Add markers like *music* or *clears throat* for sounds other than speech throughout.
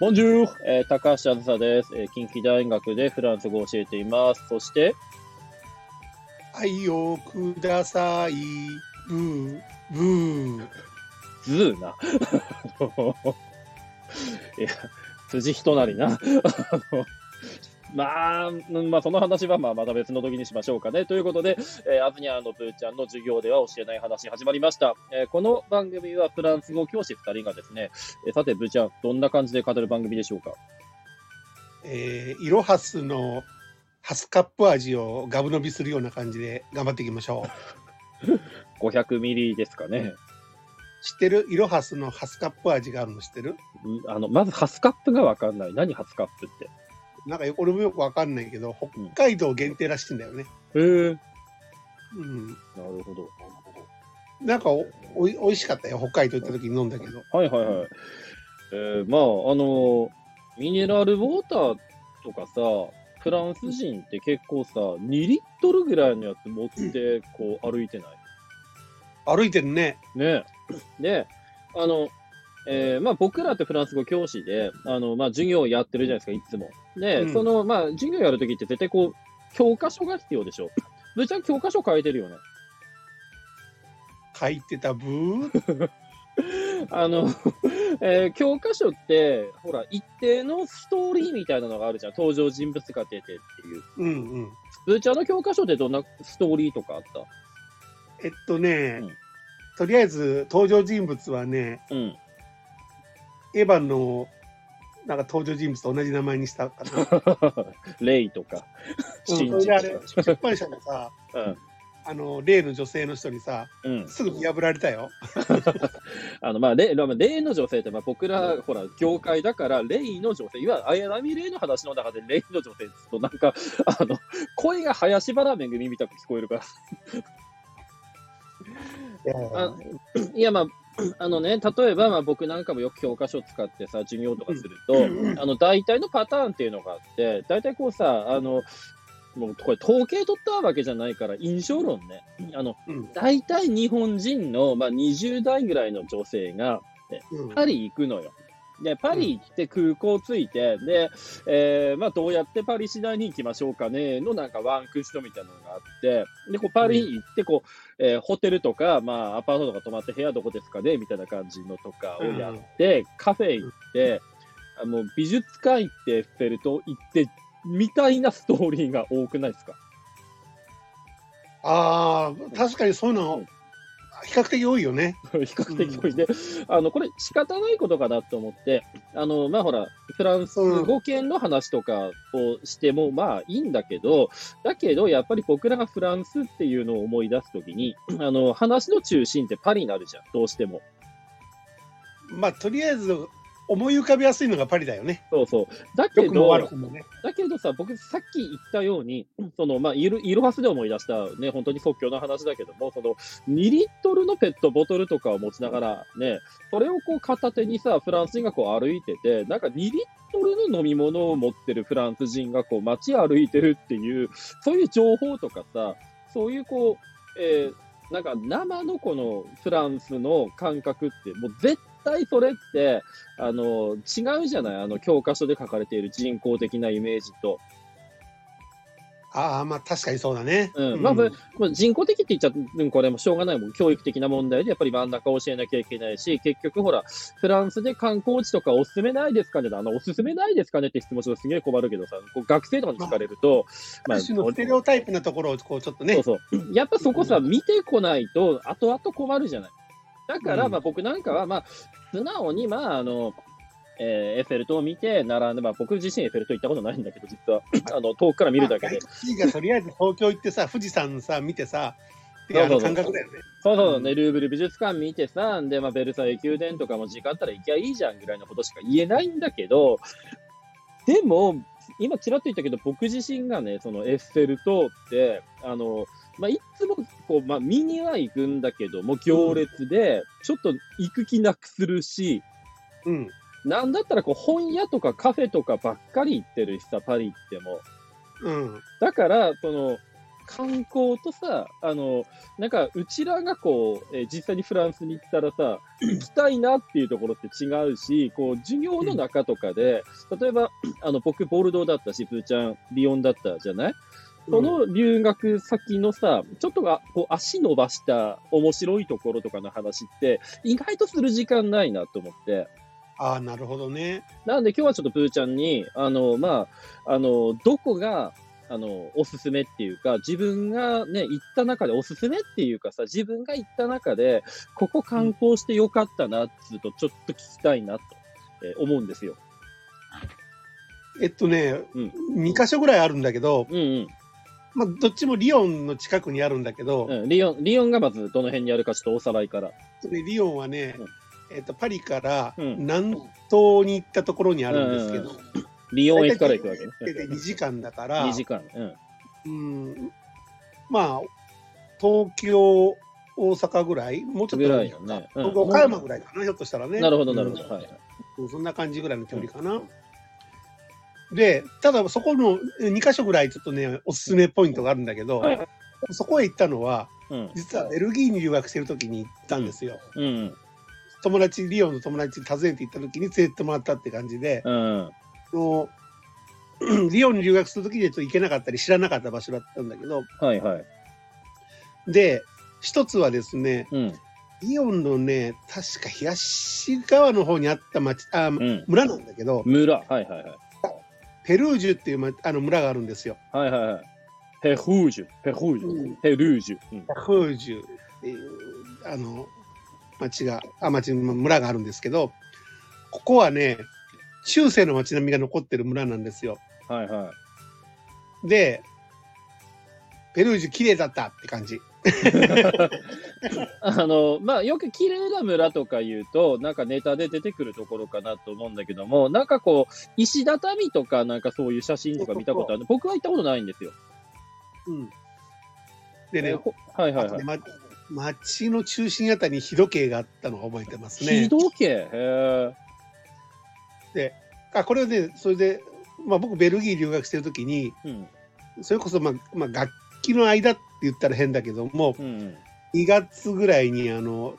Bonjour、えー、高橋あずさです、えー。近畿大学でフランス語を教えています。そして、愛をください。ブー、ブー。 ZOO な。*laughs* いや、辻仁成な。*laughs* まあ、うんまあ、その話はまあまた別の時にしましょうかね。ということで、えー、アズニャーのブーちゃんの授業では教えない話始まりました。えーこの番組はフランス語教師2人がですね、えーさて、ブーちゃん、どんな感じで語る番組でしょうか？えー、イロハスのハスカップ味をガブ飲みするような感じで頑張っていきましょ ?500 *laughs* ミリですかね。う。知ってる？イロハスのハスカップ味があるの知ってる？うんあの、まずハスカップがわかんない。何ハスカップって？なんかよ俺もよくわかんないけど、北海道限定らしいんだよね。へえ。うん。なるほど。なんかおおい美味しかったよ。北海道行った時に飲んだけど。はいはいはい。えー、まあ、あのミネラルウォーターとかさ、フランス人って結構さ、2リットルぐらいのやつ持って、こう、歩いてない？歩いてるね。ね。で、あの、えーまあ僕らってフランス語教師で、あの、まあ授業をやってるじゃないですか、いつも。で、うんその、まあ授業やるときって絶対こう、教科書が必要でしょ。ぶっちゃん教科書書いてるよね。書いてたブー。*laughs* あの、えー教科書って、ほら、一定のストーリーみたいなのがあるじゃん。登場人物が出てっていう。うんうん。ブーちゃんの教科書ってどんなストーリーとかあっえっとね、うんとりあえず登場人物はね、たうん。エヴァンのなんか登場人物と同じ名前にしたかな。*laughs* レイとか、うんシンジそれであとか。れ、出版社のさ、あの、例の女性の人にさ、うん。うん。すぐ見破られたよ。*laughs* あの、まあ、レイの女性って、まあ、僕ら、ほら、業界だから、レイの女性、いわゆる綾波レイの話の中で、レイの女性と、なんか、あの、声が林原めぐみみたく聞こえるから。あいや、まあ、あのね、例えば、まあ、僕なんかもよく教科書を使ってさ、授業とかすると、あの、大体のパターンっていうのがあって、大体こうさ、あの、もうこれ統計取ったわけじゃないから、印象論ね。あの、うん大体日本人の、まあ、20代ぐらいの女性が、うんパリ行くのよ。で、パリ行って空港着いて、で、えーまあ、どうやってパリ市内に行きましょうかね、のなんかワンクッションみたいなのがあって、で、こうパリ行って、こう、えーホテルとか、まあ、アパートとか泊まって部屋どこですかね、みたいな感じのとかをやって、カフェ行って、あの、美術館行って、エッフェル塔行って、みたいなストーリーが多くないですか？ああ、確かにそういうの、比較的多いよね。*laughs* 比較的多いで、あの、これ仕方ないことかなと思って、あの、まあ、ほら、フランス語圏の話とかをしても、まあいいんだけど、だけど、やっぱり僕らがフランスっていうのを思い出すときに、*clears throat* あの、話の中心ってパリになるじゃん、どうしても。まあ、とりあえず、思い浮かびやすいのがパリだよね。そうそう。だけど、ね。だけどさ、僕さっき言ったように、その、まあ、イル、イロハスで思い出したね、本当に即興の話だけども、その、2リットルのペットボトルとかを持ちながらね、それをこう片手にさ、フランス人がこう歩いてて、なんか2リットルの飲み物を持ってるフランス人がこう街歩いてるっていう、そういう情報とかさ、そういうこう、えーなんか生のこのフランスの感覚って、もう絶対それって、あの、違うじゃない？あの、教科書で書かれている人工的なイメージと。ああ、まあ、確かにそうだね。うん。まあ、これ、これ人工的って言っちゃうん、これもしょうがないもん。教育的な問題で、やっぱり真ん中を教えなきゃいけないし、結局ほら、フランスで観光地とかおすすめないですかねあの、おすすめないですかねって質問するとすげえ困るけどさ、こう学生とかに聞かれると、ある種のステレオタイプなところを、こう、ちょっとねそう。そう。やっぱそこさ、見てこないと、後々困るじゃない？だから、うん。まあ僕なんかは、まあ、素直に、まあ、あの、えーエッフェル塔を見て、並んで、まあ僕自身エッフェル塔行ったことないんだけど、実は、あ *laughs* の、遠くから見るだけで。まあがとりあえず東京行ってさ、富士山さ、見てさ、っていうあの感覚だよね。そうそうね、う。ん。ルーブル美術館見てさ、で、まあ、ベルサイユ宮殿とかも時間あったら行きゃいいじゃんぐらいのことしか言えないんだけど、でも、今ちらっと言ったけど、僕自身がね、そのエッフェル塔って、あの、まあ、いつもこう、まあ、見には行くんだけども、行列で、ちょっと行く気なくするし、うん。なんだったらこう本屋とかカフェとかばっかり行ってるしさ、パリ行っても。うん。だから、その、観光とさ、あの、なんか、うちらがこう、えー実際にフランスに行ったらさ、*clears throat* 行きたいなっていうところって違うし、こう、授業の中とかで、例えば、あの、僕、ボルドーだったし、プーちゃん、リヨンだったじゃない？その留学先のさ、ちょっとがこう足伸ばした面白いところとかの話って、意外とする時間ないなと思って。ああ、なるほどね。なんで今日はちょっとプーちゃんに、あの、まあ、あの、どこが、あの、おすすめっていうか、自分がね、行った中でおすすめっていうかさ、自分が行った中で、ここ観光してよかったなっつうと、ちょっと聞きたいなと、えー思うんですよ。えっとね、うん2箇所ぐらいあるんだけど、うんうん。まあ、どっちもリヨンの近くにあるんだけど、うん、リヨン、リヨンがまずどの辺にあるかちょっとおさらいから。ねリヨンはね、うんえっと、パリからうん南東に行ったところにあるんですけど、リヨン駅から行くわけね。で2時間だから、2時間。うん。うん、まあ、東京、大阪ぐらい、もうちょっとぐらいよねうん岡山ぐらいかな、ひょっとしたらね。なるほど、なるほど。はい。うんそんな感じぐらいの距離かな。で、ただそこの2箇所ぐらいちょっとね、おすすめポイントがあるんだけど、はいそこへ行ったのは、うん。実はベルギーに留学してる時に行ったんですよ。うん。友達、リオンの友達に訪ねて行った時に連れてってもらったって感じで、うん。もう *clears throat* リオンに留学する時にちょっと行けなかったり知らなかった場所だったんだけど、はいはい。で、一つはですね、うん。リオンのね、確か東側の方にあった町、あ、うん。村なんだけど、村。はいはいはい。ペルージュっていう、ま、あの村があるんですよ。はいはいはい。ペルージュ。ペルージうんュ。ペルージュ。うん。ペルージュっていう、あの、町が、あ、町、村があるんですけど、ここはね、中世の町並みが残ってる村なんですよ。はいはい。で、ペルージュ綺麗だったって感じ。あの、まあ、よく綺麗な村とか言うと、なんかネタで出てくるところかなと思うんだけども、なんかこう、石畳とかなんかそういう写真とか見たことある。僕は行ったことないんですよ。うん。でね、はいはいはい。町の中心あたりに日時計があったのが覚えてますね。日時計へえ。あこれはね、それで、まあ、僕、ベルギー留学してる時に、うん。それこそ、まあまあ、楽器の間って言ったら変だけども、うん。2月ぐらいにあの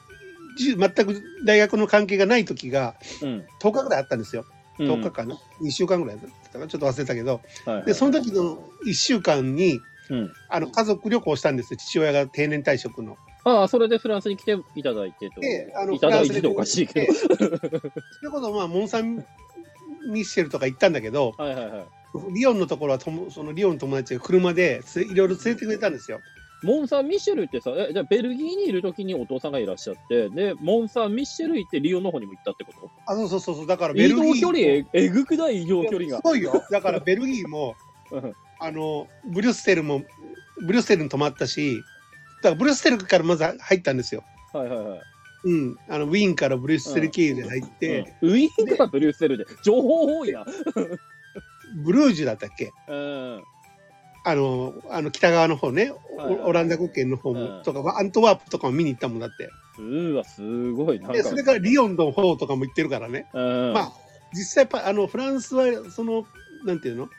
じ全く大学の関係がない時がうん。10日ぐらいあったんですよ、うん10日かな、2週間ぐらいだったかな、ちょっと忘れたけど、はいはいでその時の1週間にうん。あの家族旅行したんですよ、父親が定年退職の。ああ、それでフランスに来ていただいてと。であのいただいてとおかしいけど。*laughs* それこそ、まあ、モン・サン・ミッシェルとか行ったんだけど、はいはいはい。リヨンのところはともそのリヨンの友達が車でついろいろ連れてくれたんですよ。モン・サン・ミッシェルってさ、え、じゃあベルギーにいるときにお父さんがいらっしゃって、で、モン・サン・ミッシェル行ってリオの方にも行ったってこと？あそうそうそうそう、だからベ移ルギー動距離ええぐくない移動距離がす。ごいよ。だから *laughs* ベルギーもうんあのブリュッセルもブリュッセルに泊まったし、だからブリュッセルからまず入ったんですよ。はいはいはい。うん、あのウィーンからブリュッセル経由で入って、うんウィーンからブリュッセルで、情報多いな。ブルージュだったっけ？うん。あのあの北側の方ね、はいはいオオランダ国圏の方も、うんとかアントワープとかも見に行ったもんだって。うーわ、すごい。なそれからリヨンの方とかも行ってるからね。うん。まあ実際パあのフランスはそのなんていうの？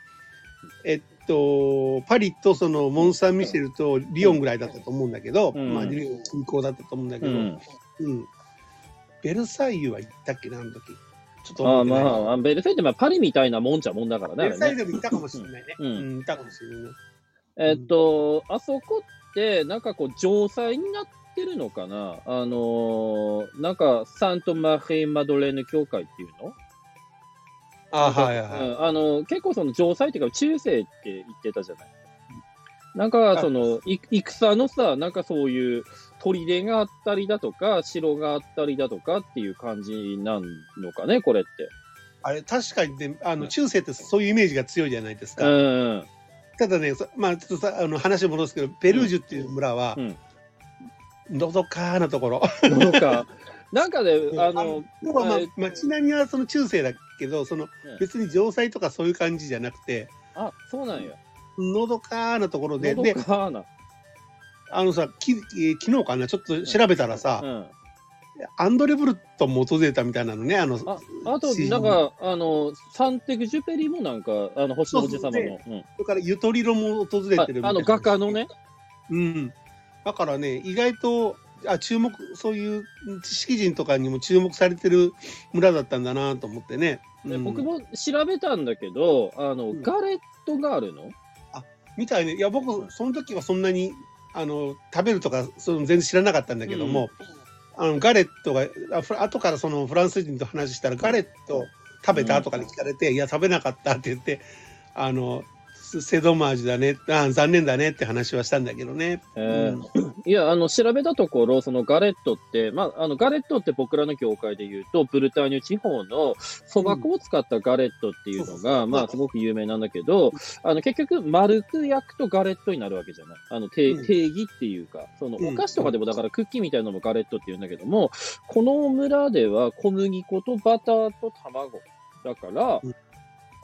えっとパリとそのモン・サン・ミシェルとリヨンぐらいだったと思うんだけど、うんまあリヨン近郊だったと思うんだけど、うん。うんベルサイユは行ったっけなあの時ちょっとあまあ、ベルサイユってまあパリみたいなもんちゃもんだからね。ベルサイユでも行ったかもしれないね。うんうん、行ったかもしれないね。えっと、あそこって、なんかこう、城塞になってるのかな？あのーなんか、サントマリー・マドレーヌ教会っていうの？あはいはいはい。うんあの、結構その城塞っていうか、中世って言ってたじゃない。なんか、その、い戦のさ、なんかそういう砦があったりだとか、城があったりだとかっていう感じなのかね、これって。あれ確かにねあの中世ってそういうイメージが強いじゃないですか。うん。ただねそまあちょっとさあの話戻すけどペルージュっていう村は、うんのどかなところ。なんか、*laughs* なんかね、ああの、要はまあえ街並みはその中世だけどそのうん別に城塞とかそういう感じじゃなくてあ、そうなんや。のどかなところでのでどかな。あのさき、えー昨日かなちょっと調べたらさ、うん。アンドレ・ブルトンも訪れたみたいなのねあのあ、あと、なんか、あの、サンテグジュペリもなんか、あの、星の王子様の。うんそれからゆとりろも訪れてるみたいなああの、画家のね。うん。だからね、意外と、あ、注目、そういう知識人とかにも注目されてる村だったんだなと思ってね。うんで僕も調べたんだけど、あの、うんガレットがあるの？みたいね。いや、僕、その時はそんなに、あの、食べるとか、その全然知らなかったんだけども、あの、ガレットが、後からそのフランス人と話したら、ガレット食べたとかで聞かれて、いや、食べなかったって言って、あの、セセドマージュだね、あ残念だねって話はしたんだけどね。えー。うんいや、あの、調べたところ、そのガレットって、まあ、あの、ガレットって僕らの業界で言うと、ブルターニュ地方のそば粉を使ったガレットっていうのが、うんまあ、すごく有名なんだけど、あの、結局、丸く焼くとガレットになるわけじゃない。あの、定うん定義っていうか、その、うんお菓子とかでも、だからクッキーみたいなのもガレットって言うんだけども、この村では小麦粉とバターと卵。だから、うん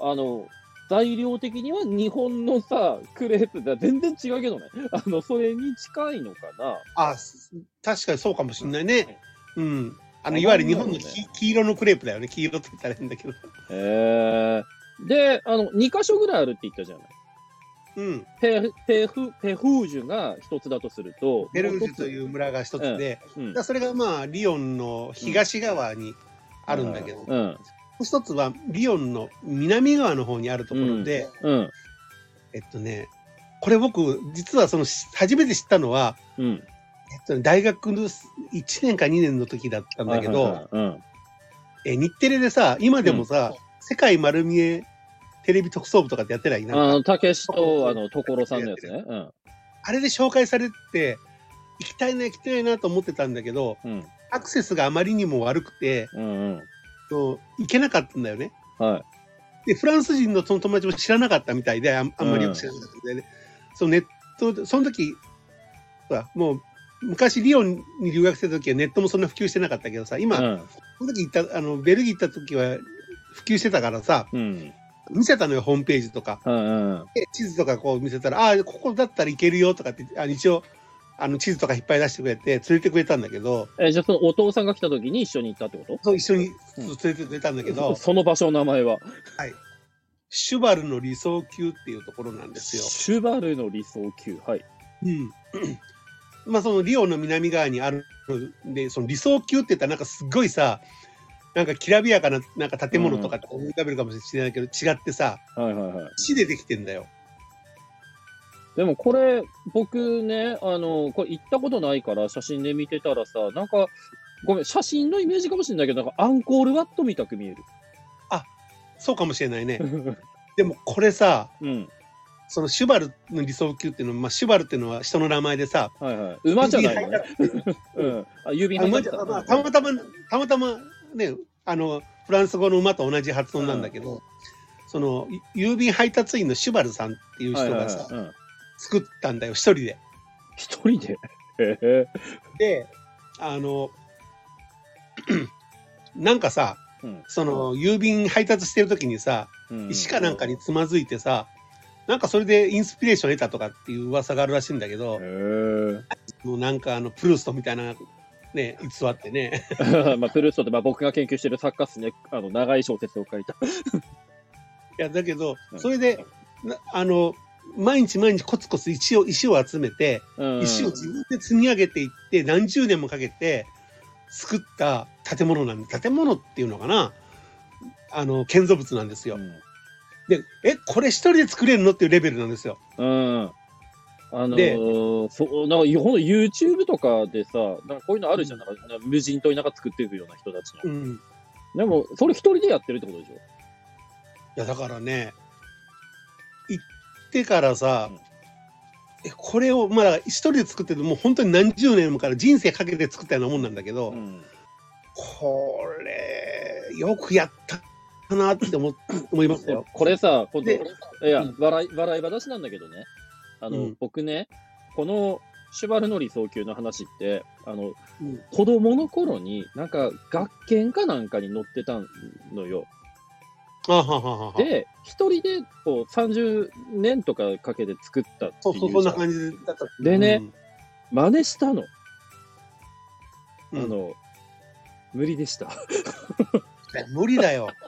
あの、材料的には日本のさ、クレープとは全然違うけどね。あの、それに近いのかな。あ、す確かにそうかもしれないね。うん。あの、あいわゆる日本の黄黄色のクレープだよね。黄色って言ったら変だけど。へえ。で、あの、2箇所ぐらいあるって言ったじゃない。うん。ペペフ、ペフージュが一つだとすると、ベルージュとういう村が一つで、うんだからそれがまあ、リヨンの東側にあるんだけど、もうん。う一つはリヨンの南側の方にあるところで、うん。えっとね、これ僕、実はその、し初めて知ったのは、うん。えっとね、大学の1年か2年の時だったんだけど。え日テレでさ、今でもさ、世界丸見えテレビ特捜部とかってやってない？なあの、たけしと、あの、所さんのやつね。うん。あれで紹介されて、行きたいな、行きたいなと思ってたんだけど、うん。アクセスがあまりにも悪くて、うんうん。そう行けなかったんだよね。はい。で、フランス人のその友達も知らなかったみたいで、あんあんまりよく知らなかったみたいで、そのネットで、その時、ほら、もう、昔リオンに留学してた時はネットもそんな普及してなかったけどさ、今、うん。その時行った、あの、ベルギー行った時は普及してたからさ、うん。見せたのよ、ホームページとか。うんうん。で地図とかこう見せたら、ああ、ここだったら行けるよとかって、あ一応、あの、地図とかいっぱい出してくれて、連れてくれたんだけど、え、じゃあそのお父さんが来た時に一緒に行ったってこと？そう一緒にうん連れてくれたんだけど、*laughs* その場所の名前は？シュバルの理想級っていうところなんですよ。シュバルの理想級？はい。うん。*clears throat* まあそのリオの南側にあるんで、その理想級って言ったらなんかすっごいさ、なんかきらびやかななんか建物とかって思い浮かべるかもしれないけど、違ってさ、はいはいはい。木でできてんだよ。でもこれ、僕ね、あの、これ行ったことないから写真で見てたらさ、なんか、ごめん、写真のイメージかもしれないけど、なんかアンコールワットみたく見える。そうかもしれないね。*laughs* でもこれさ、うん。そのシュバルの理想級っていうのは、まあ、シュバルっていうのは人の名前でさ、はいはい。馬じゃないのね。郵 *laughs* うん。あ、郵便たまたま、たまたまね、あの、フランス語の馬と同じ発音なんだけど、その、郵便配達員のシュバルさんっていうはいはい人がさ、はいうん作ったんだよ、一人で。一人で？で、あの、*clears throat* なんかさ、うんその、郵便配達してる時にさ、うん石かなんかにつまずいてさ、なんかそれでインスピレーションを得たとかっていう噂があるらしいんだけど。もうなんかあの、プルーストみたいな、ね、偽ってね、*laughs* まあ、プルーストって、まあ、僕が研究してる作家っすね。あの、長い小説を書いた。いや、だけどう、んそれで、なあの、毎日毎日コツコツ石を、石を集めて、うん石を自分で積み上げていって、何十年もかけて作った建物なんで、建物っていうのかな？あの、建造物なんですよ。で、え、これ一人で作れるの？っていうレベルなんですよ。うん。うん。あのでー、そう、なんか、ほんと YouTube とかでさ、なんかこういうのあるじゃん。なんか無人島になんか作っていくような人たちの。うん。いでも、それ一人でやってるってことでしょ？や、だからね、行ってからさ、え、これを、まあ、一人で作ってるもう本当に何十年もから人生かけて作ったようなもんなんだけど、うん。これ、よくやったなって思思いますよ。これさ、今で度、いやうん、笑い、笑い話なんだけどね。あの、うん僕ね、この、シュバルの理想級の話って、あの、うん子供の頃に、なんか、学研かなんかに乗ってたのよ。あはははは。で、一人で、こう、30年とかかけて作ったってそうそう、いうそんなん感じだった。でね真似したの。うん、あの、無理でした。無理だよ。*laughs*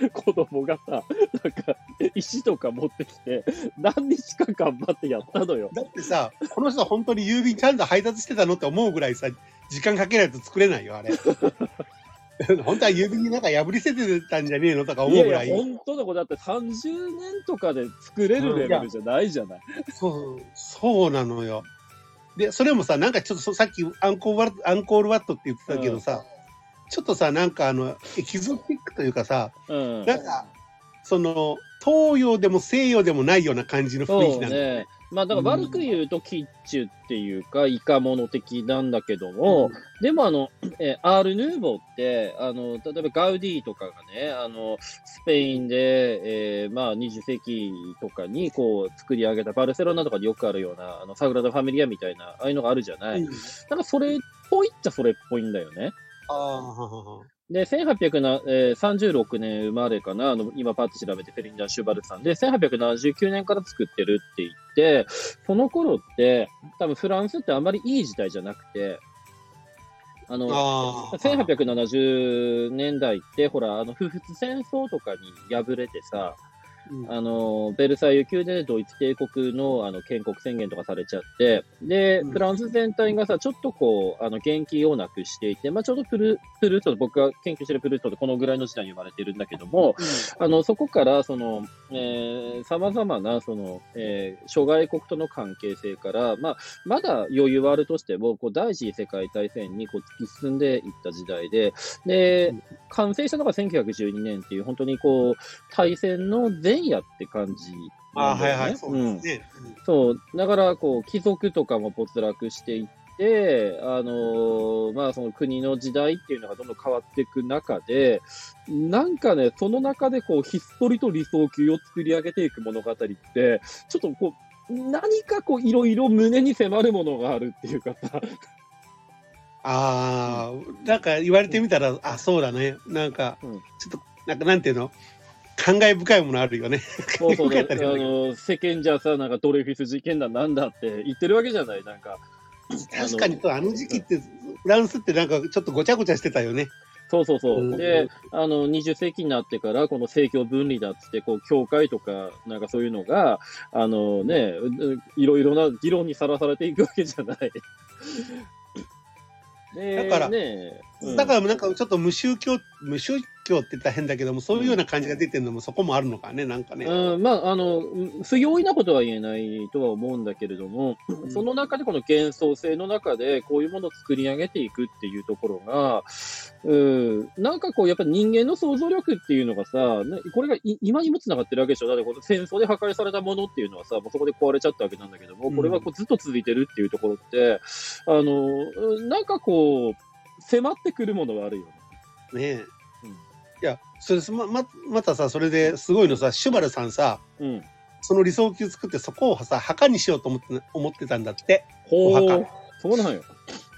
う子供がさ、なんか、石とか持ってきて、何日か頑張ってやったのよ。だってさ、この人本当に郵便ちゃんと配達してたのって思うぐらいさ、時間かけないと作れないよ、あれ。*laughs* *laughs* 本当は郵便になんか破り捨ててたんじゃねえのとか思うぐらい。いやいや、本当だ、これだって30年とかで作れるレベルじゃないじゃない。そう、そうなのよ。で、それもさ、なんかちょっとさっきアンコールワット、アンコールワットって言ってたけどさ、ちょっとさ、なんかあの、エキゾティックというかさ、うん。なんか、その、東洋でも西洋でもないような感じの雰囲気なんだよね。ね。まあ、だから悪く言うと、キッチュっていうか、イカモノ的なんだけども、でもあの、えーアール・ヌーボーって、あの、例えばガウディとかがね、あの、スペインで、えーまあ、20世紀とかにこう作り上げたバルセロナとかでよくあるような、あの、サグラダ・ファミリアみたいな、ああいうのがあるじゃない。うんなんかそれっぽいっちゃそれっぽいんだよね。ああ、で、1836年生まれかな、あの、今パッと調べてフェリンダン・シュバルツさんで、1879年から作ってるって言って、その頃って、多分フランスってあんまりいい時代じゃなくて、あの、ああ。1870年代って、ほら、あの、不仏戦争とかに敗れてさ、うん。あの、ベルサイユ宮でドイツ帝国のあの建国宣言とかされちゃって、でうん、フランス全体がさ、ちょっとこう、あの、元気をなくしていて、まあちょうどプル、プルースト、僕が研究してるプルーストってこのぐらいの時代に生まれてるんだけども、あの、そこから、その、えー、様々な、その、えー、諸外国との関係性から、まあ、まだ余裕はあるとしても、こう、第一次世界大戦にこう突き進んでいった時代で、でうん、完成したのが1912年っていう、本当にこう、大戦の前夜って感じあね。はいはい、そうですね。そう、だから、こう、貴族とかも没落していって、あのーまあ、その国の時代っていうのがどんどん変わっていく中で、なんかね、その中で、こう、ひっそりと理想級を作り上げていく物語って、ちょっとこう、何かこう、いろいろ胸に迫るものがあるっていうかさ、ああ、なんか言われてみたら、あ、そうだね。なんか、うんちょっと、なんかなんていうの？感慨深いものあるよね。そうそう、*laughs* あの、世間じゃさ、なんかドレフィス事件だなんだって言ってるわけじゃない、なんか。*laughs* 確かに、あの時期って、フランスってなんかちょっとごちゃごちゃしてたよね。そうそうそう。うんで、あの、20世紀になってから、この政教分離だっつって、こう、教会とか、なんかそういうのが、あのね、いろいろな議論にさらされていくわけじゃない。でだからね、うんだからなんかちょっと無宗教、無宗教って言ったら変だけども、そういうような感じが出てるのもそこもあるのかね、なんかね。うん、まあ、あの、うん不用意なことは言えないとは思うんだけれども、その中でこの幻想性の中でこういうものを作り上げていくっていうところが、うん、なんかこうやっぱ人間の想像力っていうのがさ、ねこれがい今にもつながってるわけでしょ。だってこの戦争で破壊されたものっていうのはさ、もうそこで壊れちゃったわけなんだけども、うんこれはこうずっと続いてるっていうところって、あの、うんなんかこう、迫ってくるものがあるよね。ねえ。うんいや、それま、ま、またさ、それですごいのさ、シュバルさんさ、うん。その理想級作ってそこをさ、墓にしようと思って、思ってたんだって。お墓。そうなんよ。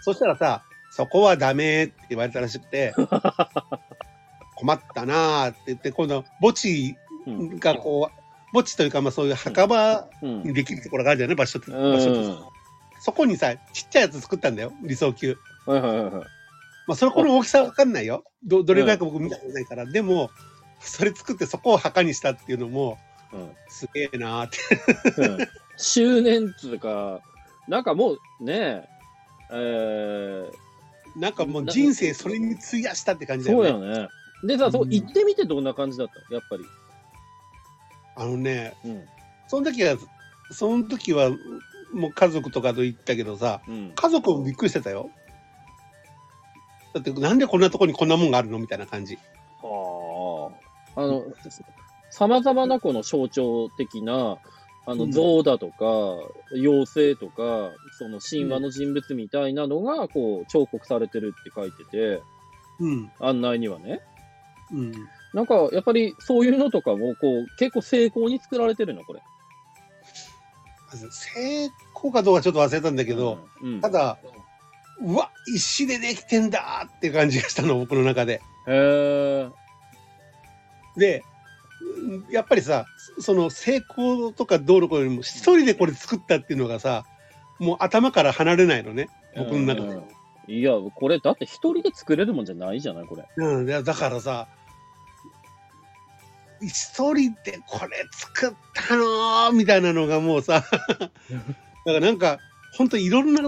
そしたらさ、そこはダメって言われたらしくて、*laughs* 困ったなーって言って、今度、墓地うん。がこう、墓地というか、まあそういう墓場うん。にできるところがあるじゃない場所って、うん場所ってそこにさ、ちっちゃいやつ作ったんだよ、理想級。はいはいはいはい。まあ、それこの大きさわかんないよ。ど、どれぐらい？か僕見たことないから。でも、それ作ってそこを墓にしたっていうのも、うんすげえなーって。うん周年っつうか、なんかもうね、えー、なんかもう人生それに費やしたって感じだよね。そうだよね。でさ、そううん行ってみてどんな感じだった？のやっぱり。あのね、うん。その時は、その時は、もう家族とかと行ったけどさ、うん。家族もびっくりしてたよ。だって、なんでこんなとこにこんなもんがあるのみたいな感じ。はあ。あの、様々なこの象徴的な、あの、うん像だとか、妖精とか、その神話の人物みたいなのが、こう、彫刻されてるって書いてて、うん。案内にはね。うん。なんか、やっぱりそういうのとかも、こう、結構成功に作られてるの、これ。成功かどうかちょっと忘れたんだけど、うん、ただ、うわ、石でできてんだって感じがしたの、僕の中で。へえ。で、うんやっぱりさ、その成功とかどうのこうのよりも、一人でこれ作ったっていうのがさ、もう頭から離れないのね、僕の中で。うんいや、これ、だって一人で作れるもんじゃないじゃない、これ。うん、いやだからさ、一人でこれ作ったのーみたいなのがもうさ、*laughs* だからなんか、本当いろんな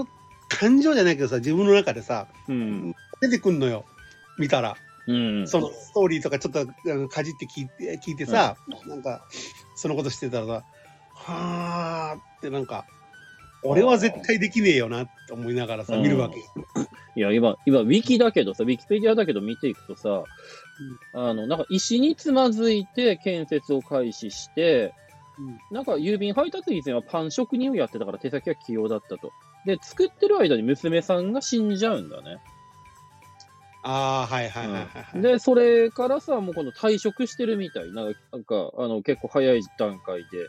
感情じゃないけどさ、自分の中でさ、うん。出てくんのよ。見たら。うん。そのストーリーとかちょっとかじって聞いて聞いてさ、なんか、そのことしてたらさ、はーってなんか、俺は絶対できねえよなって思いながらさ、うん見るわけ。いや、今、今、ウィキだけどさ、ウィキペディアだけど見ていくとさ、あの、なんか石につまずいて建設を開始して、なんか郵便配達以前はパン職人をやってたから手先は器用だったと。で、作ってる間に娘さんが死んじゃうんだね。ああ、はいはいはいはい、はいで、それからさ、もうこの退職してるみたいな、なんか、あの、結構早い段階で。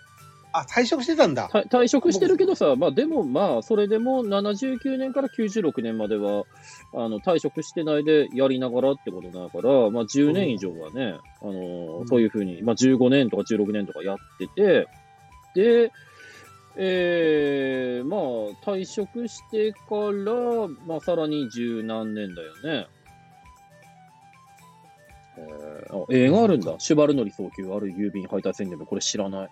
あ、退職してたんだ。退退職してるけどさ、まあでもまあ、それでも79年から96年までは、あの、退職してないでやりながらってことだから、まあ10年以上はね、あのうんそういうふうに、まあ15年とか16年とかやってて、で、えー、まあ、退職してから、まあ、さらに十何年だよね。えー、あ映画あるんだ。シュバルノリ早急ある郵便配達員でもこれ知らない。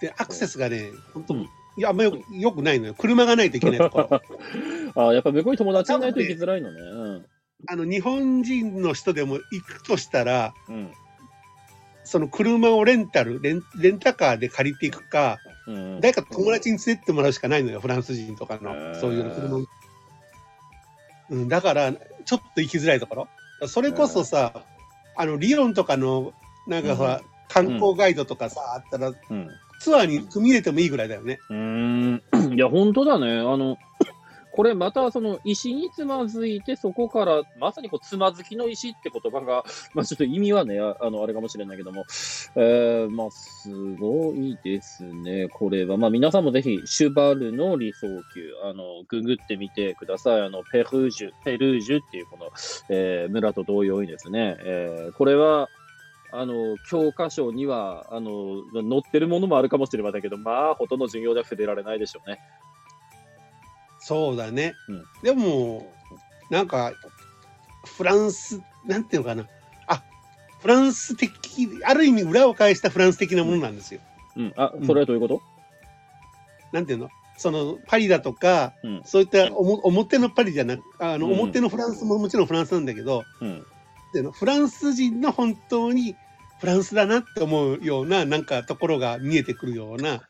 で、アクセスがね、本当、うんいや、あんまよよくないのよ。車がないといけないところ。*laughs* あやっぱ向こうに友達いないと行きづらいのね。あの、日本人の人でも行くとしたら、うん。その車をレンタル、レンレンタカーで借りていくか、うん。誰か友達に連れてってもらうしかないのよ、フランス人とかの、そういうの車をうん、だから、ちょっと行きづらいところ。それこそさ、あの、リヨンとかの、なんかさ、観光ガイドとかさ、あったら、うん。ツアーに組み入れてもいいぐらいだよね。うーん。いや、本当だね。あの、これまたその石につまずいて、そこから、まさにこう、つまずきの石って言葉が、まあちょっと意味はね、あの、あれかもしれないけども、えー、まあ、すごいですね。これは、まあ皆さんもぜひ、シュバルの理想級、あの、ググってみてください。あの、ペルージュ、ペルージュっていうこの、えー村と同様にですね、えーこれは、あの、教科書には、あの、載ってるものもあるかもしれませんけど、まあ、ほとんど授業では触れられないでしょうね。そうだね。うんでも、なんか、フランス、なんていうのかな。あ、フランス的、ある意味裏を返したフランス的なものなんですよ。うん。あ、それはどういうこと、なんていうの？そのパリだとか、うんそういったおも表のパリじゃなくあの、うん表のフランスももちろんフランスなんだけどうん。でフランス人の本当にフランスだなって思うようななんかところが見えてくるようなうん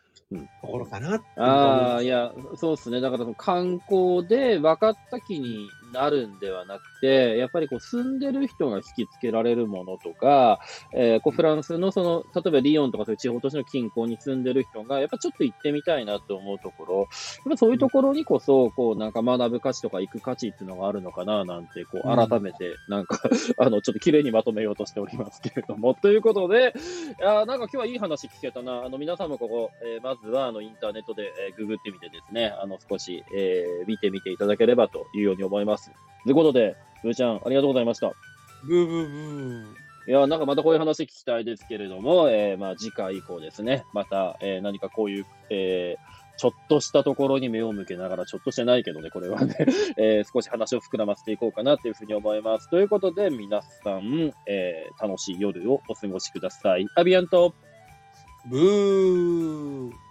ところかなってああ、いや、そうですね。だから観光で分かった気になるんではなくて、やっぱりこう住んでる人が引きつけられるものとか、えーこうフランスのその、例えばリヨンとかそういう地方都市の近郊に住んでる人が、やっぱちょっと行ってみたいなと思うところ、やっぱそういうところにこそ、こうなんか学ぶ価値とか行く価値っていうのがあるのかななんて、こううん改めて、なんか、*laughs* あの、ちょっと綺麗にまとめようとしておりますけれども。ということで、いやーなんか今日はいい話聞けたな。あの、皆さんもここ、えーまずは、あの、インターネットで、えーググってみてですね、あの、少し、えー見てみていただければというように思います。ということで、ブーちゃん、ありがとうございました。ブーブーブーいやーなんかまたこういう話聞きたいですけれども、えーまあ次回以降ですね、また、えー何かこういう、えーちょっとしたところに目を向けながら、ちょっとしてないけどね、これはね、*laughs* えー少し話を膨らませていこうかなというふうに思います。ということで、皆さん、えー楽しい夜をお過ごしください。アビアントブー